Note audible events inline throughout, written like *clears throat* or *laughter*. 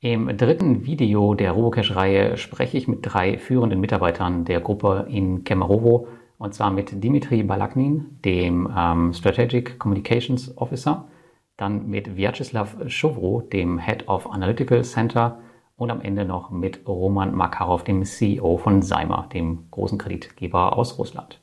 Im dritten Video der Robocash-Reihe spreche ich mit drei führenden Mitarbeitern der Gruppe in Kemerovo und zwar mit Dimitri Balaknin, dem ähm, Strategic Communications Officer, dann mit Vyacheslav Shovro, dem Head of Analytical Center und am Ende noch mit Roman Makarov, dem CEO von Seimer, dem großen Kreditgeber aus Russland.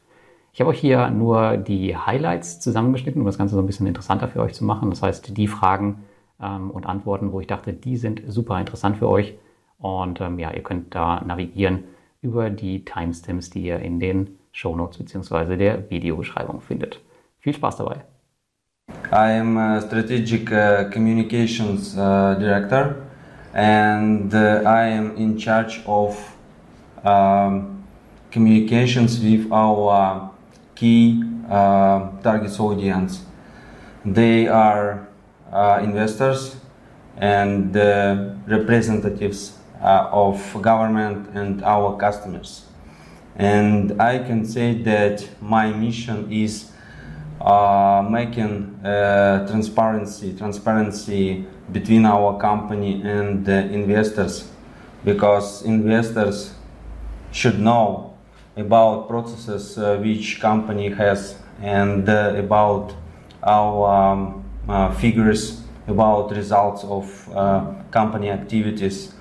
Ich habe euch hier nur die Highlights zusammengeschnitten, um das Ganze so ein bisschen interessanter für euch zu machen. Das heißt, die Fragen, ähm, und Antworten, wo ich dachte, die sind super interessant für euch. Und ähm, ja, ihr könnt da navigieren über die Timestamps, die ihr in den Shownotes bzw. der Videobeschreibung findet. Viel Spaß dabei. I am a strategic uh, communications uh, director and uh, I am in charge of um, communications with our key uh, target audience. They are investors and uh, representatives uh, of government and our customers. And I can say that my mission is uh, making uh, transparency, transparency between our company and the investors, because investors should know about processes uh, which company has and about our um, uh, figures about results of uh, company activities.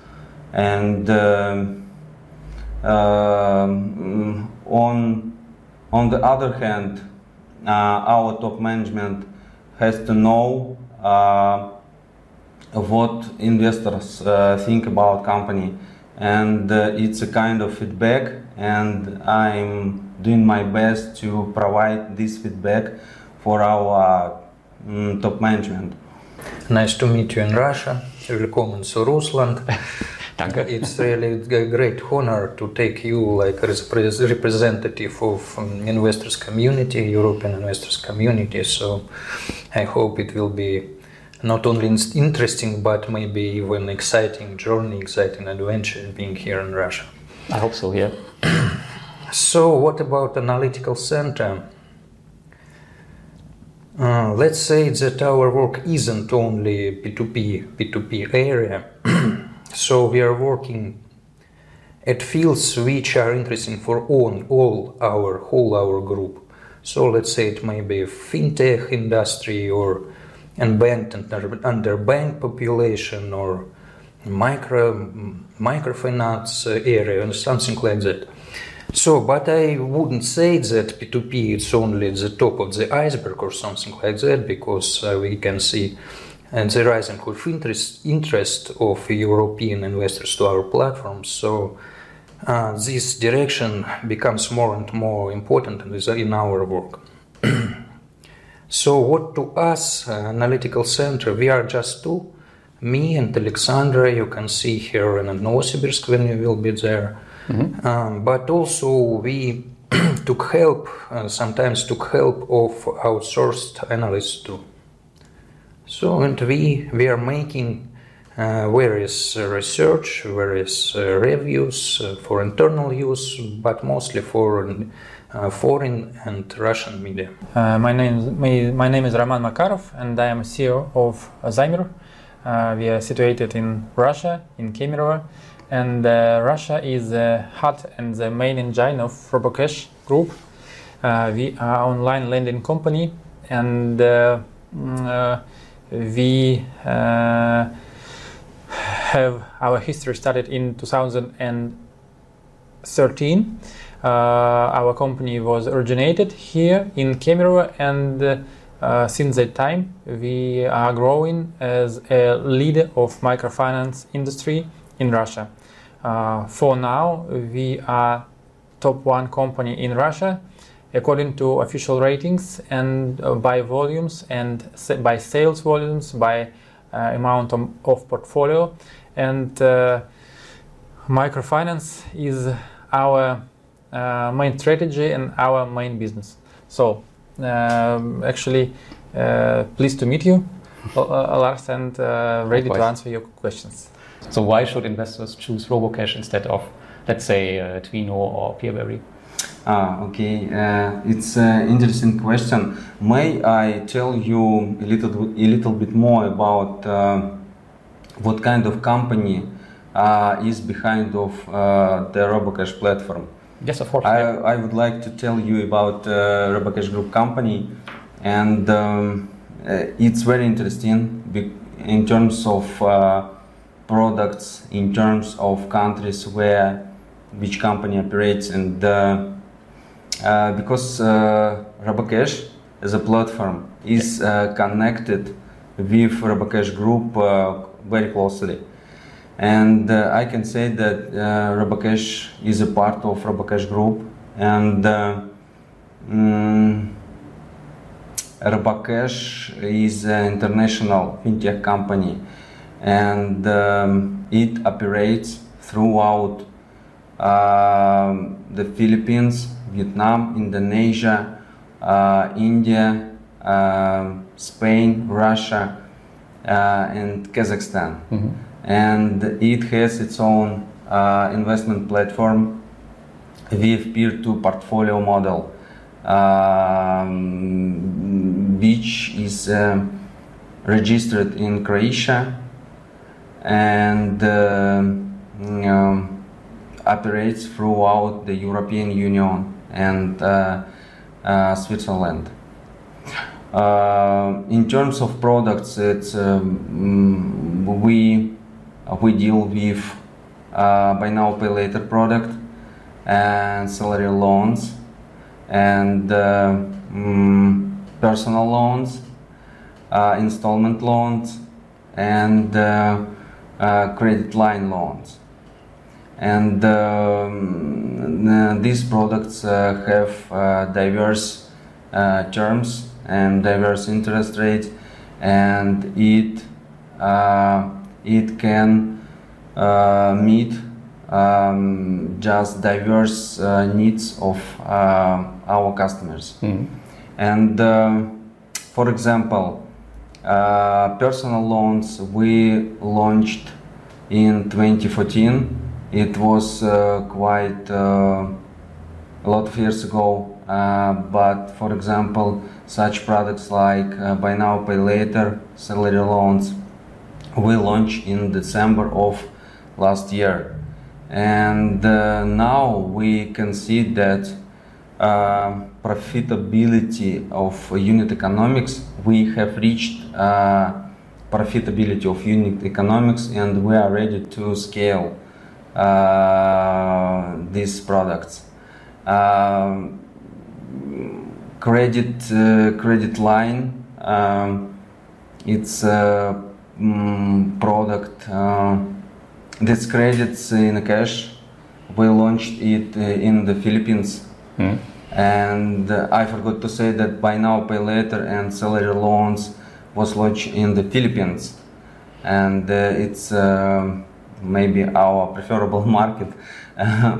And um, um, on on the other hand uh, our top management has to know uh, what investors uh, think about company. And uh, it's a kind of feedback and i'm doing my best to provide this feedback for our top management. Nice to meet you in Russia. Welcome to Russland. *laughs* Danke. It's really a great honor to take you like as representative of um, investors community, European investors community. So I hope it will be not only interesting but maybe even exciting journey, exciting adventure being here in Russia. I hope so. Yeah. so what about analytical center? Let's say that our work isn't only P2P, P2P area. *clears throat* so we are working at fields which are interesting for all, all our whole our group. So let's say it may be fintech industry or unbanked under, under bank population or micro microfinance area and something like that. So, but I wouldn't say that P2P is only the top of the iceberg or something like that, because uh, we can see and the rising of interest, interest of European investors to our platform. So, uh, this direction becomes more and more important in our work. *clears throat* so, what to us, uh, analytical center, we are just two, me and Alexandra. You can see here in Novosibirsk when we will be there. Mm-hmm. Um, but also we *clears throat* took help, uh, sometimes took help of outsourced analysts too. So, and we, we are making uh, various uh, research, various uh, reviews uh, for internal use, but mostly for uh, foreign and Russian media. my, name, my, my name is Roman Makarov, and I am CEO of Zaymer. we are situated in Russia, in Kemerovo and uh, Russia is the heart and the main engine of Robocash Group. Uh, we are online lending company, and uh, mm, we have our history started in 2013. Uh, our company was originated here in Kemerovo, and uh, since that time we are growing as a leader of microfinance industry in Russia. Uh, for now, we are top one company in Russia according to official ratings and uh, by volumes and by sales volumes, by uh, amount of, of, portfolio. And uh, microfinance is our uh, main strategy and our main business. So, um, actually, uh, pleased to meet you, Lars, and ready to answer your questions. So why should investors choose RoboCash instead of, let's say, uh, Twino or Peerberry? Ah, okay. Uh, it's an interesting question. May I tell you a little, a little bit more about uh, what kind of company uh, is behind of uh, the Robocash platform. Yes, of course. I, I would like to tell you about uh, Robocash Group company, and um, uh, it's very interesting in terms of uh, products, in terms of countries where which company operates, and uh, uh, because uh, Robocash as a platform is uh, connected with Robocash Group uh, very closely. And uh, I can say that uh, Robocash is a part of Robocash Group, and mm, Robocash is an international fintech company, and um, it operates throughout um, the Philippines, Vietnam, Indonesia, uh, India, um, Spain, Russia, uh, and Kazakhstan. And it has its own uh, investment platform with peer-to portfolio model, um, which is um, registered in Croatia and um, um, operates throughout the European Union and uh, uh, Switzerland. Uh, in terms of products, it's um, mm, we we deal with buy now pay later product and salary loans and uh, mm, personal loans, uh, installment loans, and uh, credit line loans. And um, these products uh, have uh, diverse uh, terms and diverse interest rates, and it uh, it can uh, meet um, just diverse uh, needs of uh, our customers. Mhm. And um, for example, uh, personal loans we launched in 2014. It was uh, quite uh, a lot of years ago. Uh, but for example, such products like uh, buy now pay later, salary loans, we launched in December of last year, and now we can see that profitability of unit economics we have reached uh, profitability of unit economics and we are ready to scale uh, these products. Um, credit uh, credit line um, it's a mm, product uh, that's credits in cash. We launched it uh, in the philippines. Mhm. And uh, I forgot to say that buy now pay later and salary loans was launched in the Philippines, and uh, it's um maybe our *laughs* preferable market, *laughs* uh,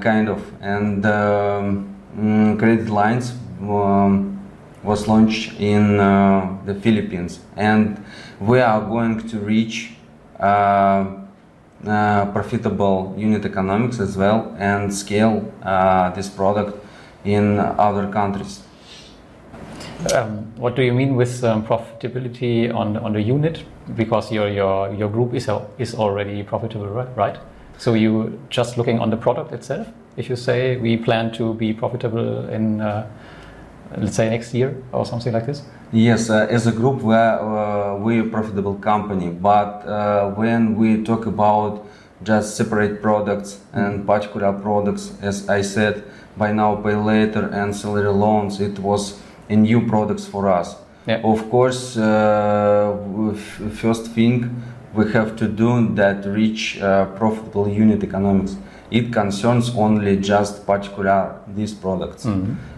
kind of. And um, mm, credit lines um, was launched in uh, the Philippines, and we are going to reach. Uh, profitable unit economics as well and scale uh, this product in other countries. Um, what do you mean with um, profitability on on the unit? Because your your your group is is already profitable, right? Right. So you just looking on the product itself. If you say we plan to be profitable in, uh, let's say next year or something like this. Yes, uh, as a group, we are, uh, we're a profitable company, but uh, when we talk about just separate products and particular products, as I said, buy now, pay later, and salary loans, it was a new products for us. Yeah. Of course, uh, first thing we have to do that reach uh, profitable unit economics. It concerns only just particular these products,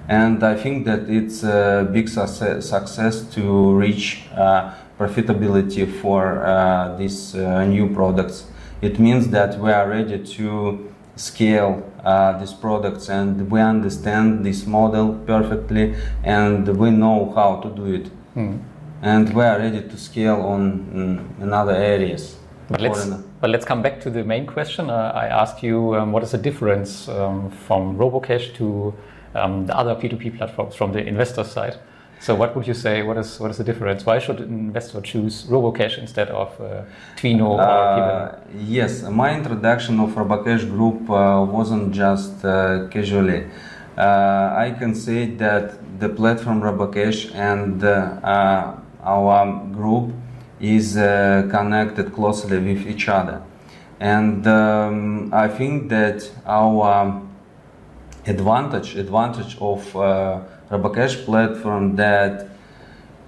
and I think that it's a big success, success to reach uh, profitability for uh, these uh, new products. It means that we are ready to scale uh, these products and we understand this model perfectly and we know how to do it and we are ready to scale on mm, in other areas. But let's but let's come back to the main question. Uh, I asked you um, what is the difference um, from Robocash to um, the other P2P platforms from the investor side. So what would you say? What is what is the difference? Why should an investor choose RoboCash instead of uh, Twino or uh, Yes, my introduction of RoboCash Group uh, wasn't just uh, casually. Uh, I can say that the platform RoboCash and uh, our group is connected closely with each other, and um, I think that our advantage advantage of RoboCash platform that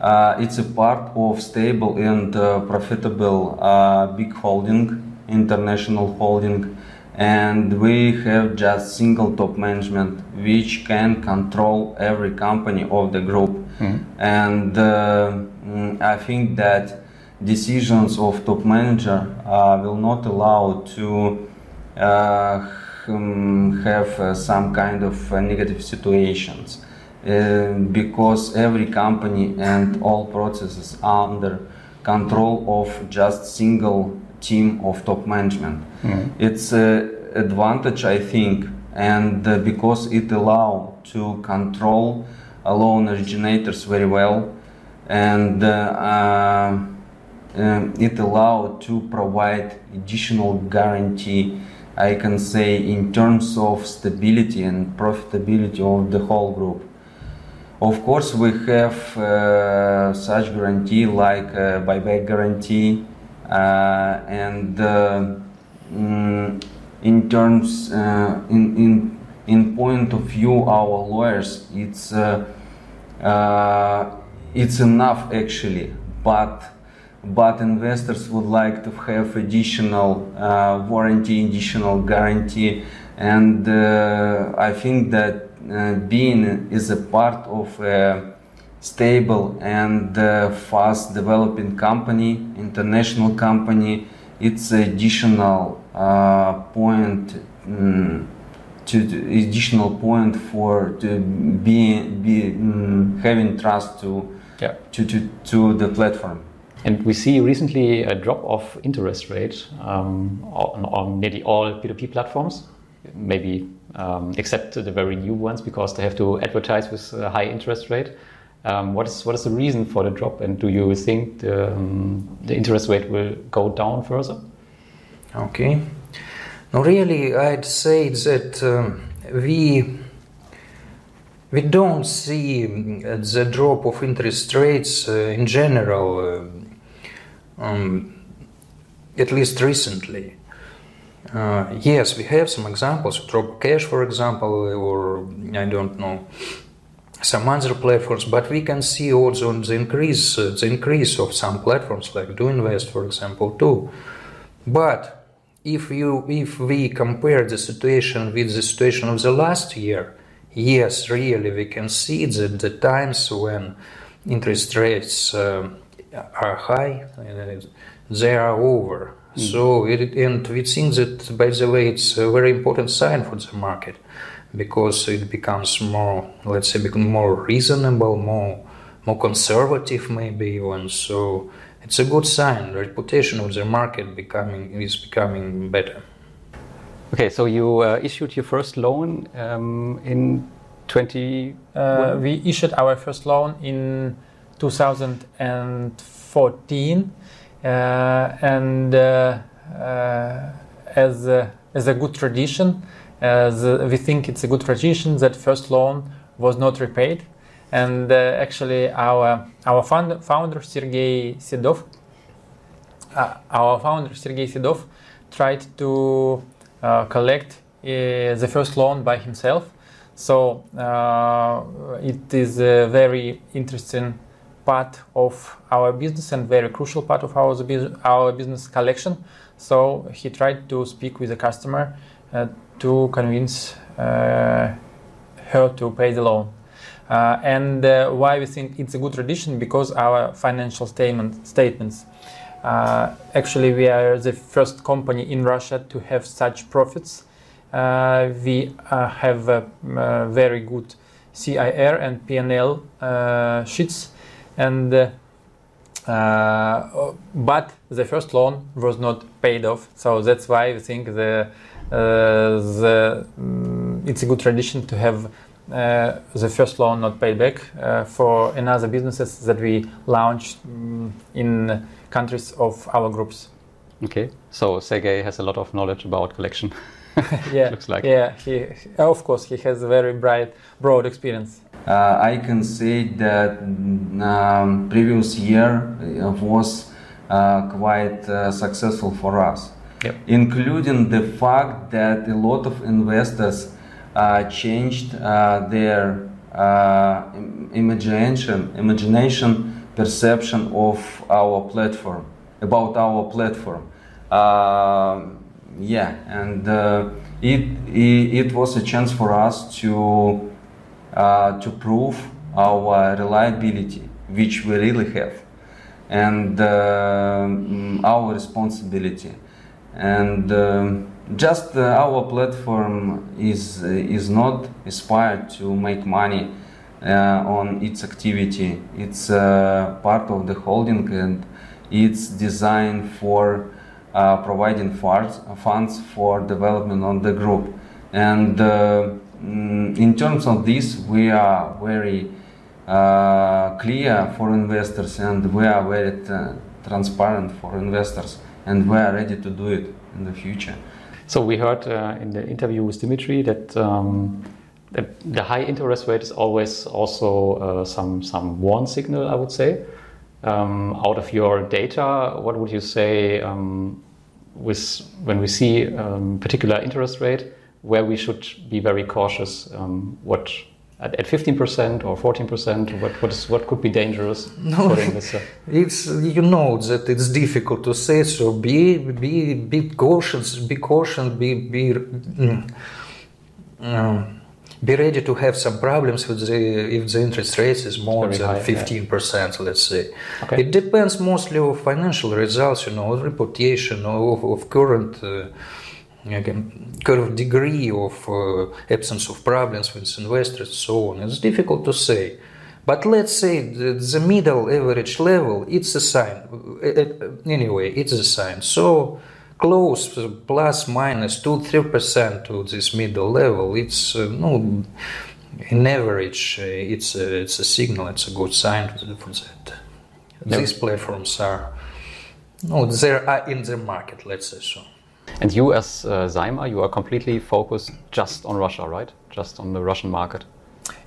uh, it's a part of stable and uh, profitable uh, big holding, international holding, and we have just single top management which can control every company of the group. Mm-hmm. And uh, mm, I think that decisions of top manager uh, will not allow to uh, um, have some kind of negative situations. Uh, because every company and all processes are under control of just single team of top management. Mm. It's an advantage, I think, and uh, because it allow to control loan originators very well, and uh, um, it allowed to provide additional guarantee I can say in terms of stability and profitability of the whole group. Of course, we have uh, such guarantee like uh, buyback guarantee, uh, and mm, in terms uh, in in in point of view, our lawyers, it's uh, uh, it's enough actually, but but investors would like to have additional warranty, additional guarantee, and I think that uh, being is a part of a stable and uh, fast developing company, international company, it's additional uh, point um, to additional point for to be, be um, having trust to, yeah. to, to to the platform. And we see recently a drop of interest rate um, on, on nearly all P2P platforms. Maybe um, except the very new ones because they have to advertise with a high interest rate. Um, what is what is the reason for the drop, and do you think the, um, the interest rate will go down further? Okay, no, really, I'd say that um, we we don't see the drop of interest rates uh, in general, uh, um, at least recently. Uh, yes, we have some examples, RoboCash, for example, or I don't know, some other platforms, but we can see also the increase, uh, the increase of some platforms like DoInvest, for example, too. But if you, if we compare the situation with the situation of the last year, yes, really, we can see that the times when interest rates uh, are high, they are over Mm. So, it, and we think that, by the way, it's a very important sign for the market because it becomes more, let's say, more reasonable, more more conservative, maybe even. So, it's a good sign. The reputation of the market becoming is becoming better. Okay, so you uh, issued your first loan um, in 20. Uh, we issued our first loan in 2014 uh, and uh, uh, as a, as a good tradition, as we think it's a good tradition that first loan was not repaid, and actually our our founder, founder Sergei Sedov, our founder Sergei Sedov, tried to collect the first loan by himself. So uh, it is a very interesting part of our business and very crucial part of our, our business collection. So he tried to speak with the customer uh, to convince uh, her to pay the loan. Uh, and uh, why we think it's a good tradition because our financial statement, statements. Uh, actually, we are the first company in Russia to have such profits. Uh, we have very good CIR and PNL sheets and uh, uh, but the first loan was not paid off, so that's why we think the uh, the um, it's a good tradition to have uh, the first loan not paid back uh, for another businesses that we launched mm, in countries of our groups. Okay, so Sergey has a lot of knowledge about collection. *laughs* *laughs* yeah, Looks like. yeah. He, of course, he has a very bright, broad experience. Uh, I can say that mm, um, previous year uh, was uh, quite uh, successful for us, Yep. including the fact that a lot of investors uh, changed uh, their uh, imagination, imagination perception of our platform, about our platform. Yeah, and uh, it, it it was a chance for us to uh, to prove our reliability, which we really have, and uh, mm, our responsibility. And um, just uh, our platform is is not aspired to make money uh, on its activity. It's uh, part of the holding, and it's designed for uh, providing funds, funds for development on the group. And uh, mm, in terms of this, we are very uh, clear for investors and we are very uh, transparent for investors and we are ready to do it in the future. So we heard uh, in the interview with Dimitri that, um, the high interest rate is always also uh, some some warn signal, I would say. Um, out of your data, what would you say um, with when we see um, particular interest rate, where we should be very cautious? Um, what at, at 15% or 14%? What what is what could be dangerous for the investor? *laughs* It's you know that it's difficult to say. So be be be cautious. Be cautious. Be be. mm, um, be ready to have some problems with the if the interest rate is more Very than fifteen percent. Let's say Okay. it depends mostly on financial results. You know, reputation of, of current. Uh, again, kind of degree of uh, absence of problems with investors, so on. It's difficult to say. But let's say the, the middle average level, it's a sign. Uh, uh, Anyway, it's a sign. So close, plus minus 2 3% to this middle level, it's uh, no, in average, uh, it's, a, it's a signal, it's a good sign for that. These platforms are, no, they are in the market, let's say so. And you, as uh, Zaymer, you are completely focused just on Russia, right? Just on the Russian market.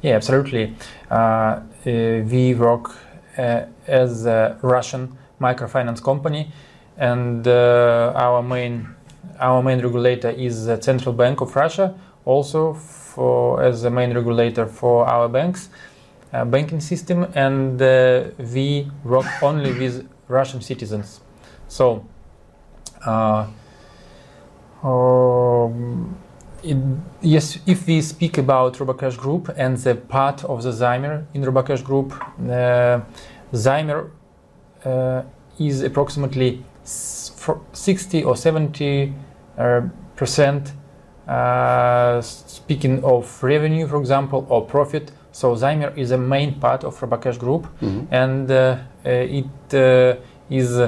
Yeah, absolutely. Uh, uh, we work uh, as a Russian microfinance company, and uh, our main our main regulator is the Central Bank of Russia, also for as the main regulator for our banks, uh, banking system, and uh, we work only with Russian citizens. So. Uh, um, it, yes, if we speak about Robocash Group and the part of the Zaymer in Robocash Group, uh, Zaymer uh, is approximately 60 or 70 uh, percent uh, speaking of revenue, for example, or profit. So Zaymer is a main part of Robocash Group, and uh, uh, it uh, is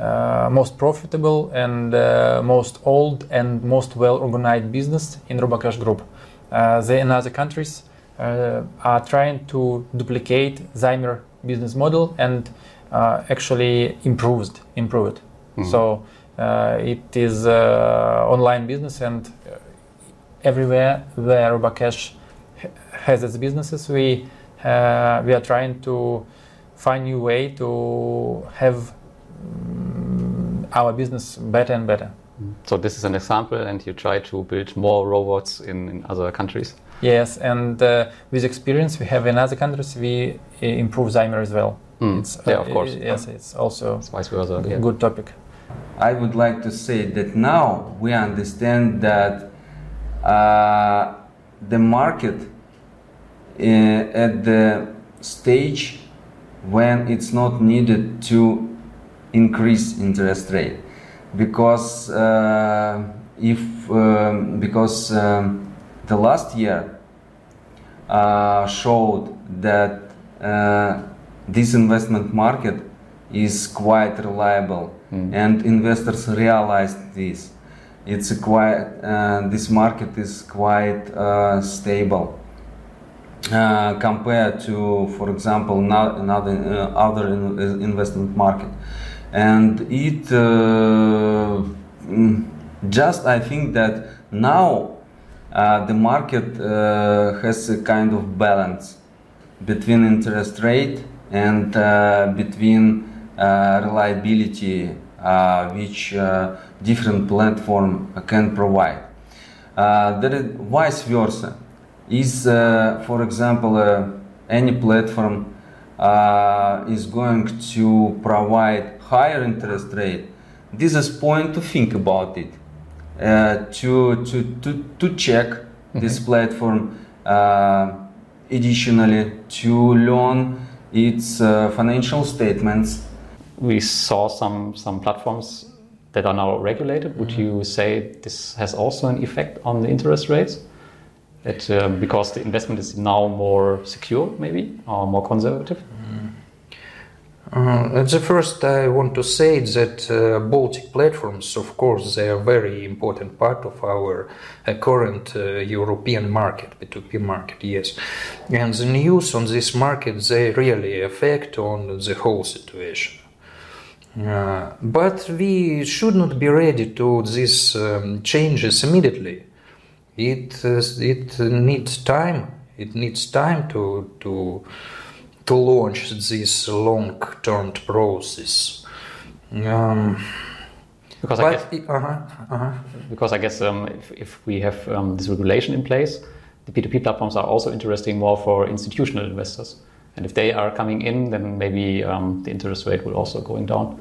uh, most profitable and uh, most old and most well organized business in Robocash Group. Uh, they in other countries uh, are trying to duplicate Zaymer business model and uh, actually improved improve it. So uh, it is uh, online business and uh, everywhere where Robocash has its businesses, we uh, we are trying to find new way to have mm, our business better and better. So this is an example, and you try to build more robots in, in other countries. Yes, and uh, with experience we have in other countries, we improve Zaymer as well. Mm. It's, Yeah, of course. Yes, it's also It's vice versa. a yeah. good topic. I would like to say that now we understand that uh, the market uh, at the stage when it's not needed to increase interest rate because uh, if um, because um, the last year uh, showed that uh, this investment market is quite reliable and investors realized this. It's a quite uh, this market is quite uh, stable. Uh, compared to, for example, another uh, other in, investment market, and it uh, mm, just I think that now uh, the market uh, has a kind of balance between interest rate and uh, between reliability which different platform can provide. there is vice versa is, uh, for example, uh, any platform uh, is going to provide higher interest rate, this is point to think about it, to, to, to, to check mm-hmm. this platform additionally to learn its uh, financial statements. We saw some some platforms that are now regulated. Would mm-hmm. you say this has also an effect on the interest rates? That uh, because the investment is now more secure, maybe, or more conservative? Mm. Uh, at the first, I want to say that uh, Baltic platforms, of course, they are very important part of our uh, current uh, European market, P2P market, yes. And the news on this market, they really affect on the whole situation. Uh, but we should not be ready to these um, changes immediately it uh, it needs time. It needs time to to to launch this long-term process. Um, because I guess, uh-huh, uh-huh. because I guess um, if, if we have um, this regulation in place, the P2P platforms are also interesting more for institutional investors. And if they are coming in, then maybe um, the interest rate will also going down.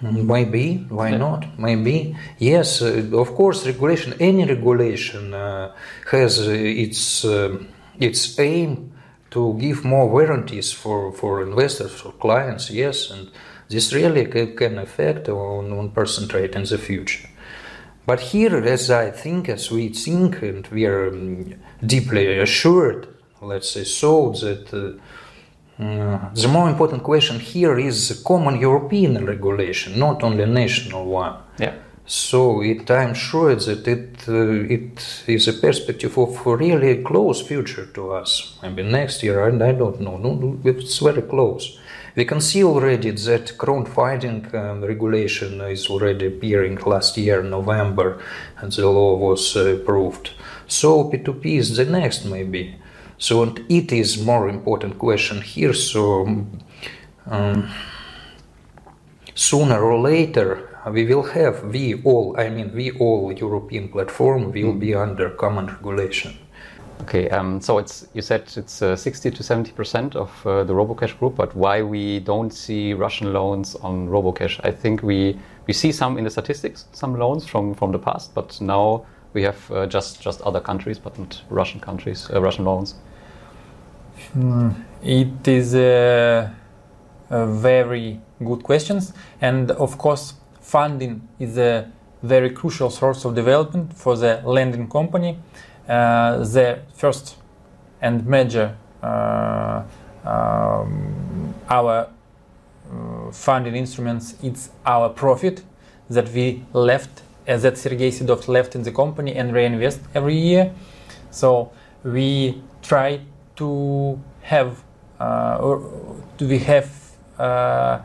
Maybe, why not? Maybe, yes. Uh, of course, regulation. Any regulation uh, has uh, its uh, its aim to give more warranties for for investors, for clients. Yes, and this really can affect on on person trade in the future. But here, as I think, as we think, and we are um, deeply assured, let's say so, that uh, uh, the more important question here is the common European regulation, not only national one. Yeah. So it, I'm sure that it uh, it is a perspective of really close future to us. Maybe next year, and I don't know. No, it's very close. We can see already that crowdfunding um, regulation is already appearing last year, November, and the law was uh, approved. So P2P is the next, maybe. So and it is more important question here. So um, sooner or later we will have we all I mean we all European platform will be mm. under common regulation. Okay, um, so it's you said it's uh, 60 to 70 percent of uh, the Robocash group, but why we don't see Russian loans on Robocash? I think we we see some in the statistics, some loans from from the past, but now we have uh, just just other countries, but not Russian countries, uh, Russian loans. Mm, it is a, a, very good questions, and of course, funding is a very crucial source of development for the lending company. Uh, the first and major uh, um, our uh, funding instruments it's our profit that we left uh, that Sergei Sedov left in the company and reinvest every year. So we try to have uh, or do we have uh,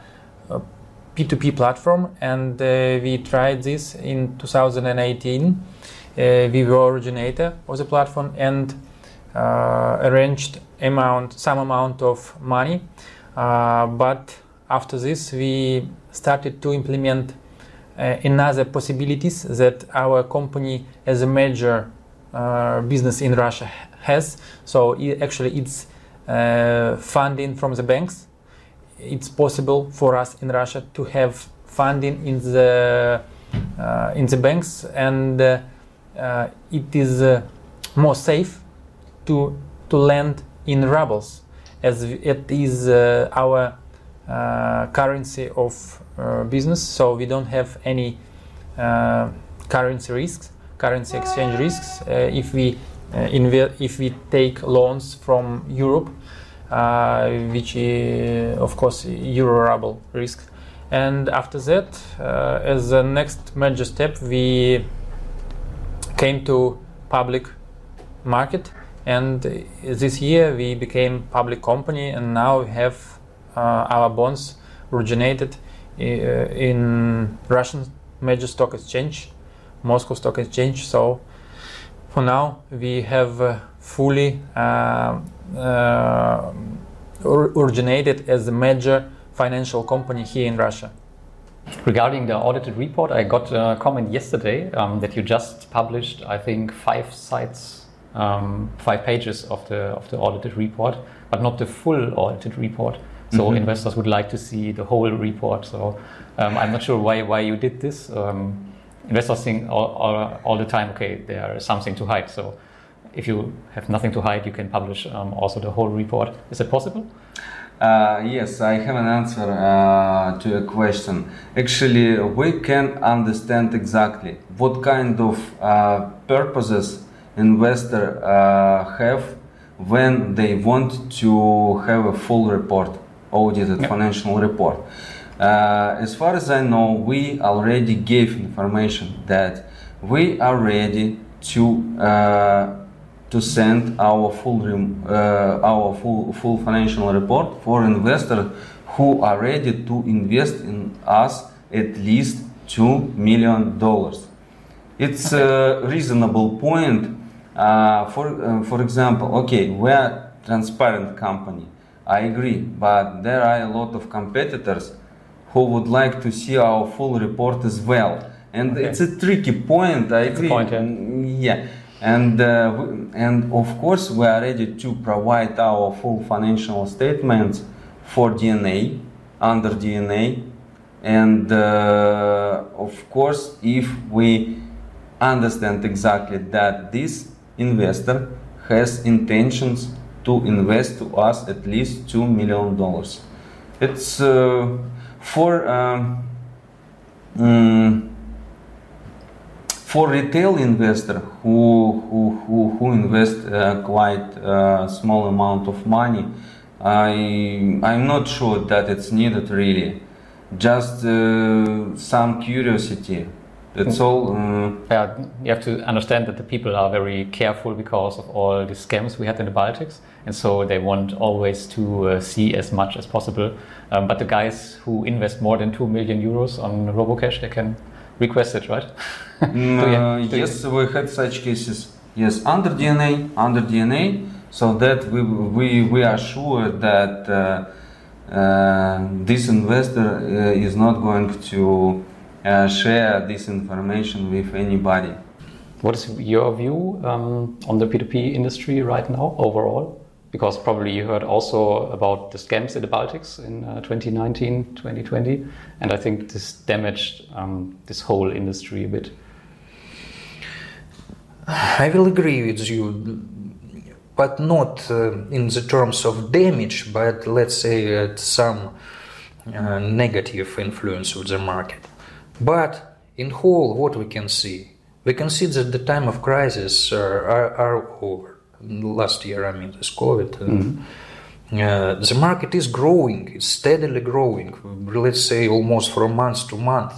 P2P platform and uh, we tried this in 2018. we were originator of the platform and arranged amount some amount of money but after this we started to implement uh, another possibilities that our company as a major uh, business in Russia has. So it, actually, it's uh, funding from the banks. It's possible for us in Russia to have funding in the uh, in the banks, and uh, uh, it is uh, more safe to to lend in rubles, as it is our currency of business. So we don't have any currency risks, currency exchange risks. if we uh, if we take loans from Europe, which is, of course euro ruble risk. And after that, uh, as the next major step, we came to public market And this year we became public company, and now we have uh, our bonds originated uh, in Russian major stock exchange, Moscow Stock Exchange. So for now we have uh, fully uh, uh, originated as a major financial company here in Russia. Regarding the audited report, I got a comment yesterday um, that you just published, I think, five sites, um, five pages of the of the audited report, but not the full audited report. So mm-hmm. investors would like to see the whole report. So um, I'm not sure why why you did this. Um, investors think all, all, all, the time, okay, there is something to hide. So if you have nothing to hide, you can publish um, also the whole report. Is it possible? Uh, yes, I have an answer uh, to a question. Actually, we can understand exactly what kind of uh, purposes investor uh, have when they want to have a full report, audited financial report. Uh, as far as I know, we already gave information that we are ready to uh, to send our full uh, our full full financial report for investors who are ready to invest in us at least two million dollars. It's a reasonable point. Uh, for uh, for example, okay, we're transparent company. I agree, but there are a lot of competitors who would like to see our full report as well. And okay. it's a tricky point. I agree. Point, yeah. yeah and uh, and of course we are ready to provide our full financial statements for DNA under DNA and uh, of course if we understand exactly that this investor has intentions to invest to us at least two million dollars. It's uh, for um, um, for retail investor who who who, who invest uh, quite a uh, small amount of money, I I'm not sure that it's needed really. Just uh, some curiosity. That's all. Uh, yeah, you have to understand that the people are very careful because of all the scams we had in the Baltics, and so they want always to uh, see as much as possible. Um, but the guys who invest more than two million euros on RoboCash, they can request it, right? *laughs* uh, yes, we had such cases. Yes, under DNA, under DNA, so that we we, we are sure that uh, uh, this investor uh, is not going to uh, share this information with anybody. What is your view um, on the P2P industry right now overall? Because probably you heard also about the scams in the Baltics in uh, 2019, 2020, and I think this damaged um, this whole industry a bit. I will agree with you, but not uh, in the terms of damage, but let's say at some uh, negative influence of the market. But in whole, what we can see, we can see that the time of crisis are, are over last year, I mean, this COVID. Mm-hmm. Uh, the market is growing, it's steadily growing, let's say almost from month to month.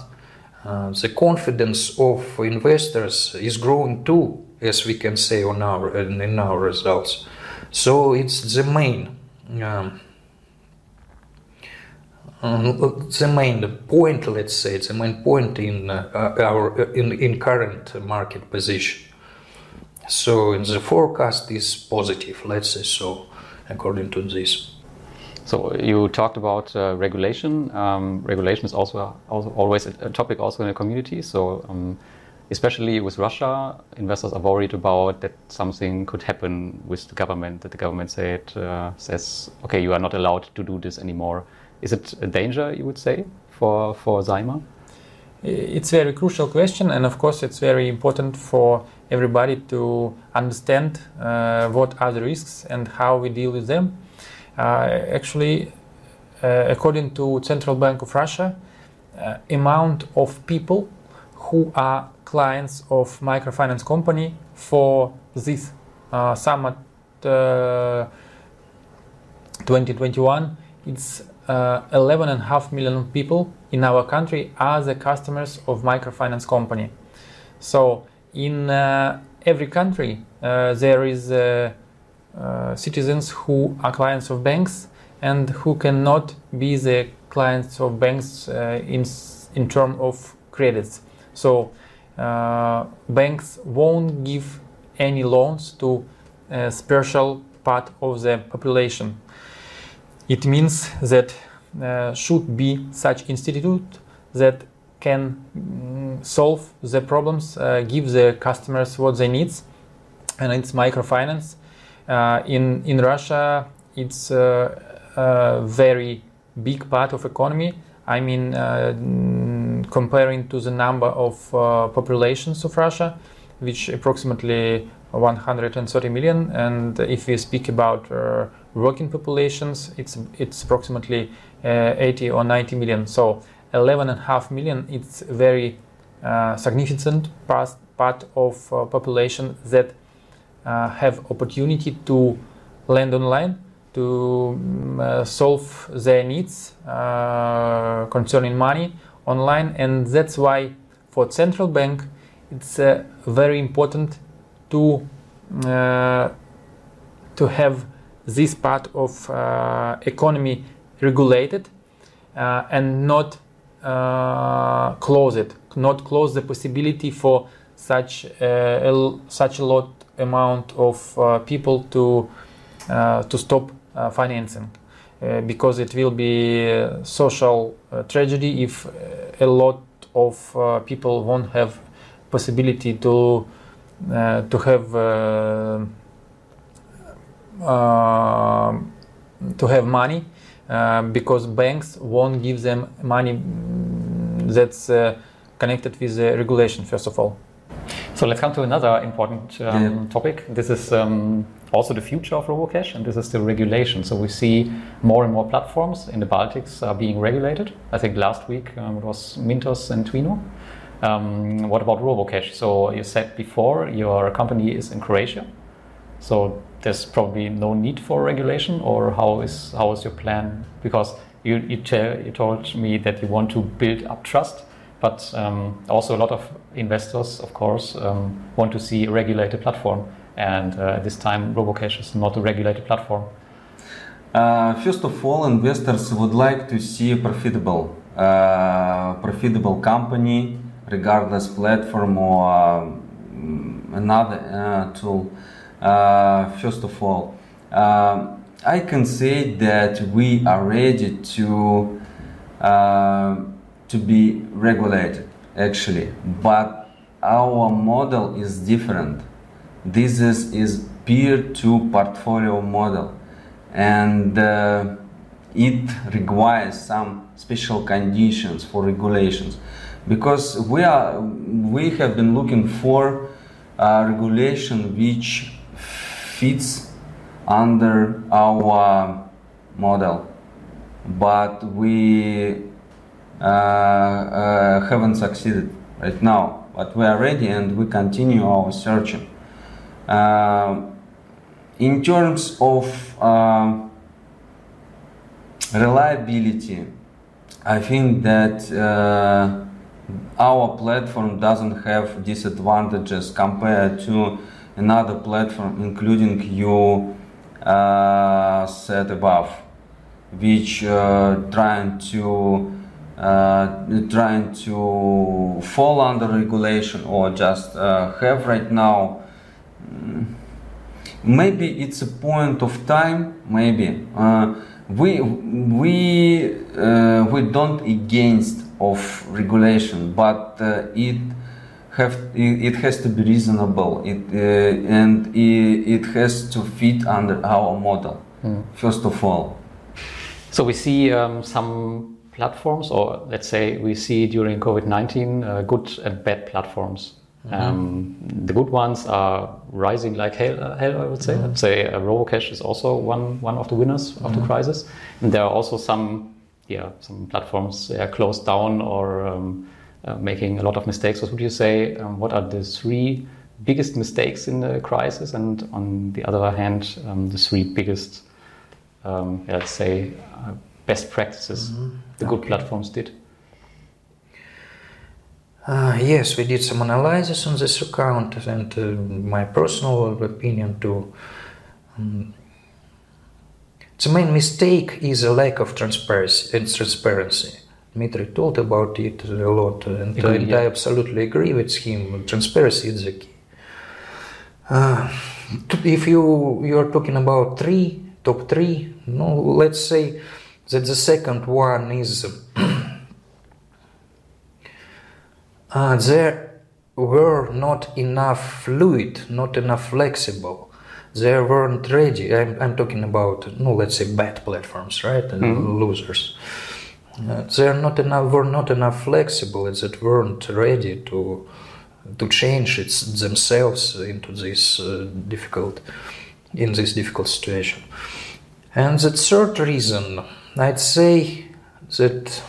Uh, the confidence of investors is growing too, as we can say on our in our results. So it's the main um, the main point, let's say, the main point in uh, our in, in current market position. So in the forecast is positive, let's say so, according to this. So you talked about uh, regulation. Um, regulation is also, also always a, topic also in the community. So um, especially with Russia, investors are worried about that something could happen with the government. That the government said uh, says, okay, you are not allowed to do this anymore. Is it a danger, you would say, for for Zaymer? It's a very crucial question, and of course, it's very important for everybody to understand uh, what are the risks and how we deal with them. Uh, actually, uh, according to Central Bank of Russia, uh, amount of people who are clients of microfinance company for this uh, summer uh, 2021, it's uh, 11.5 million people in our country are the customers of microfinance company. So in uh, every country uh, there is a uh, citizens who are clients of banks and who cannot be the clients of banks uh, in in terms of credits. So uh, banks won't give any loans to a special part of the population. It means that uh, should be such institute that can mm, solve the problems, uh, give the customers what they need, and it's microfinance. Uh, in in Russia, it's uh, a very big part of economy. I mean, uh, comparing to the number of uh, populations of Russia, which approximately 130 million, and if we speak about uh, working populations, it's it's approximately uh, 80 or 90 million. So 11 and a half million, it's very uh, significant part, part of uh, population that uh, have opportunity to lend online to um, solve their needs concerning money online, and that's why for central bank it's very important to uh, to have this part of uh, economy regulated uh, and not close it, not close the possibility for such a, such a lot amount of people to to stop financing. Uh, because it will be a social uh, tragedy if a lot of people won't have possibility to to have to have money because banks won't give them money that's connected with the regulation first of all. So let's come to another important um, yeah. topic. This is um, also the future of RoboCash, and this is the regulation. So we see more and more platforms in the Baltics are being regulated. I think last week um, it was Mintos and Twino. Um, what about RoboCash? So you said before your company is in Croatia, so there's probably no need for regulation, or how is how is your plan? Because you you, you told me that you want to build up trust, but um, also a lot of investors, of course, um, want to see a regulated platform, and uh, at this time RoboCash is not a regulated platform. Uh, first of all, investors would like to see a profitable, uh, profitable company regardless platform or um, another uh, tool. Uh, first of all, um, I can say that we are ready to uh, to be regulated actually, but our model is different. This is, is peer-to portfolio model, and uh, it requires some special conditions for regulations because we are we have been looking for a regulation which fits under our model. But we uh, uh, haven't succeeded right now. But we are ready and we continue our searching. Uh, in terms of uh, reliability i think that uh, our platform doesn't have disadvantages compared to another platform, including you uh, said above, which uh, trying to uh, trying to fall under regulation or just uh, have right now. Mm, maybe it's a point of time. Maybe uh, we we uh, we don't against of regulation, but uh, it have it has to be reasonable. It uh, and it, has to fit under our model. Mm. First of all. So we see um, some platforms, or let's say we see during COVID nineteen uh, good and bad platforms. Mm-hmm. Um, the good ones are rising like hell, hell I would say. Mm-hmm. I'd say uh, RoboCash is also one one of the winners of the mm-hmm. crisis, and there are also some yeah, some platforms are closed down or um, uh, making a lot of mistakes. What would you say? Um, what are the three biggest mistakes in the crisis, and on the other hand, um, the three biggest, um, let's say, uh, best practices mm-hmm. the good platforms did? Uh, yes, we did some analysis on this account, and uh, my personal opinion to the main mistake is a lack of transparency. And transparency. Dmitry told about it a lot, and, Agree, and yeah. I absolutely agree with him. Transparency is the key. Uh, if you you are talking about three top three, no, let's say that the second one is *clears throat* uh, there were not enough fluid, not enough flexible. They weren't ready. I'm, I'm talking about, no, let's say bad platforms, right? And losers. Uh, they are not enough. Were not enough flexible. and That weren't ready to to change its themselves into this uh, difficult in this difficult situation. And the third reason, I'd say that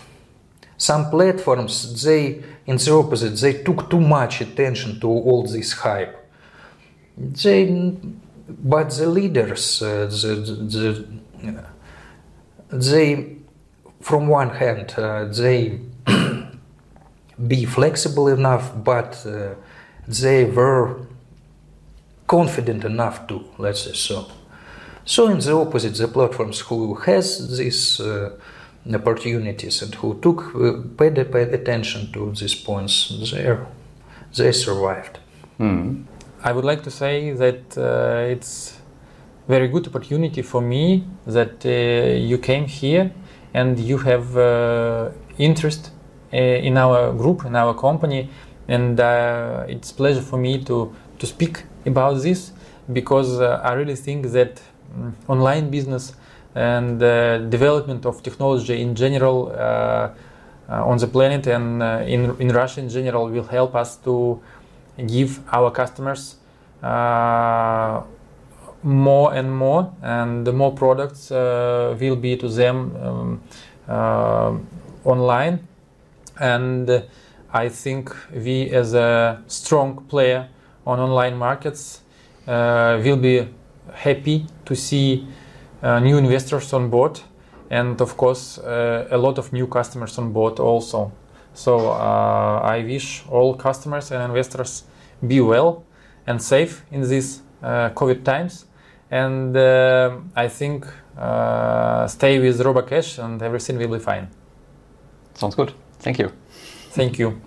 some platforms they in the opposite they took too much attention to all this hype they but the leaders uh, the, the, they from one hand uh, they *clears throat* be flexible enough but uh, they were confident enough to let's say so. So in the opposite the platforms who has these uh, opportunities and who took uh, paid, paid attention to these points they they survived I would like to say that uh, it's very good opportunity for me that uh, you came here and you have uh, interest uh, in our group in our company. And uh, it's pleasure for me to to speak about this because uh, I really think that mm, online business and development of technology in general on the planet and in in Russia in general will help us to give our customers uh, more and more, and the more products uh, will be to them um, uh, online. And uh, I think we, as a strong player on online markets, uh, will be happy to see uh, new investors on board, and of course, a lot of new customers on board also. So uh, I wish all customers and investors be well and safe in these uh, COVID times. And uh, I think uh, stay with Robocash and everything will be fine. Sounds good. Thank you. Thank you.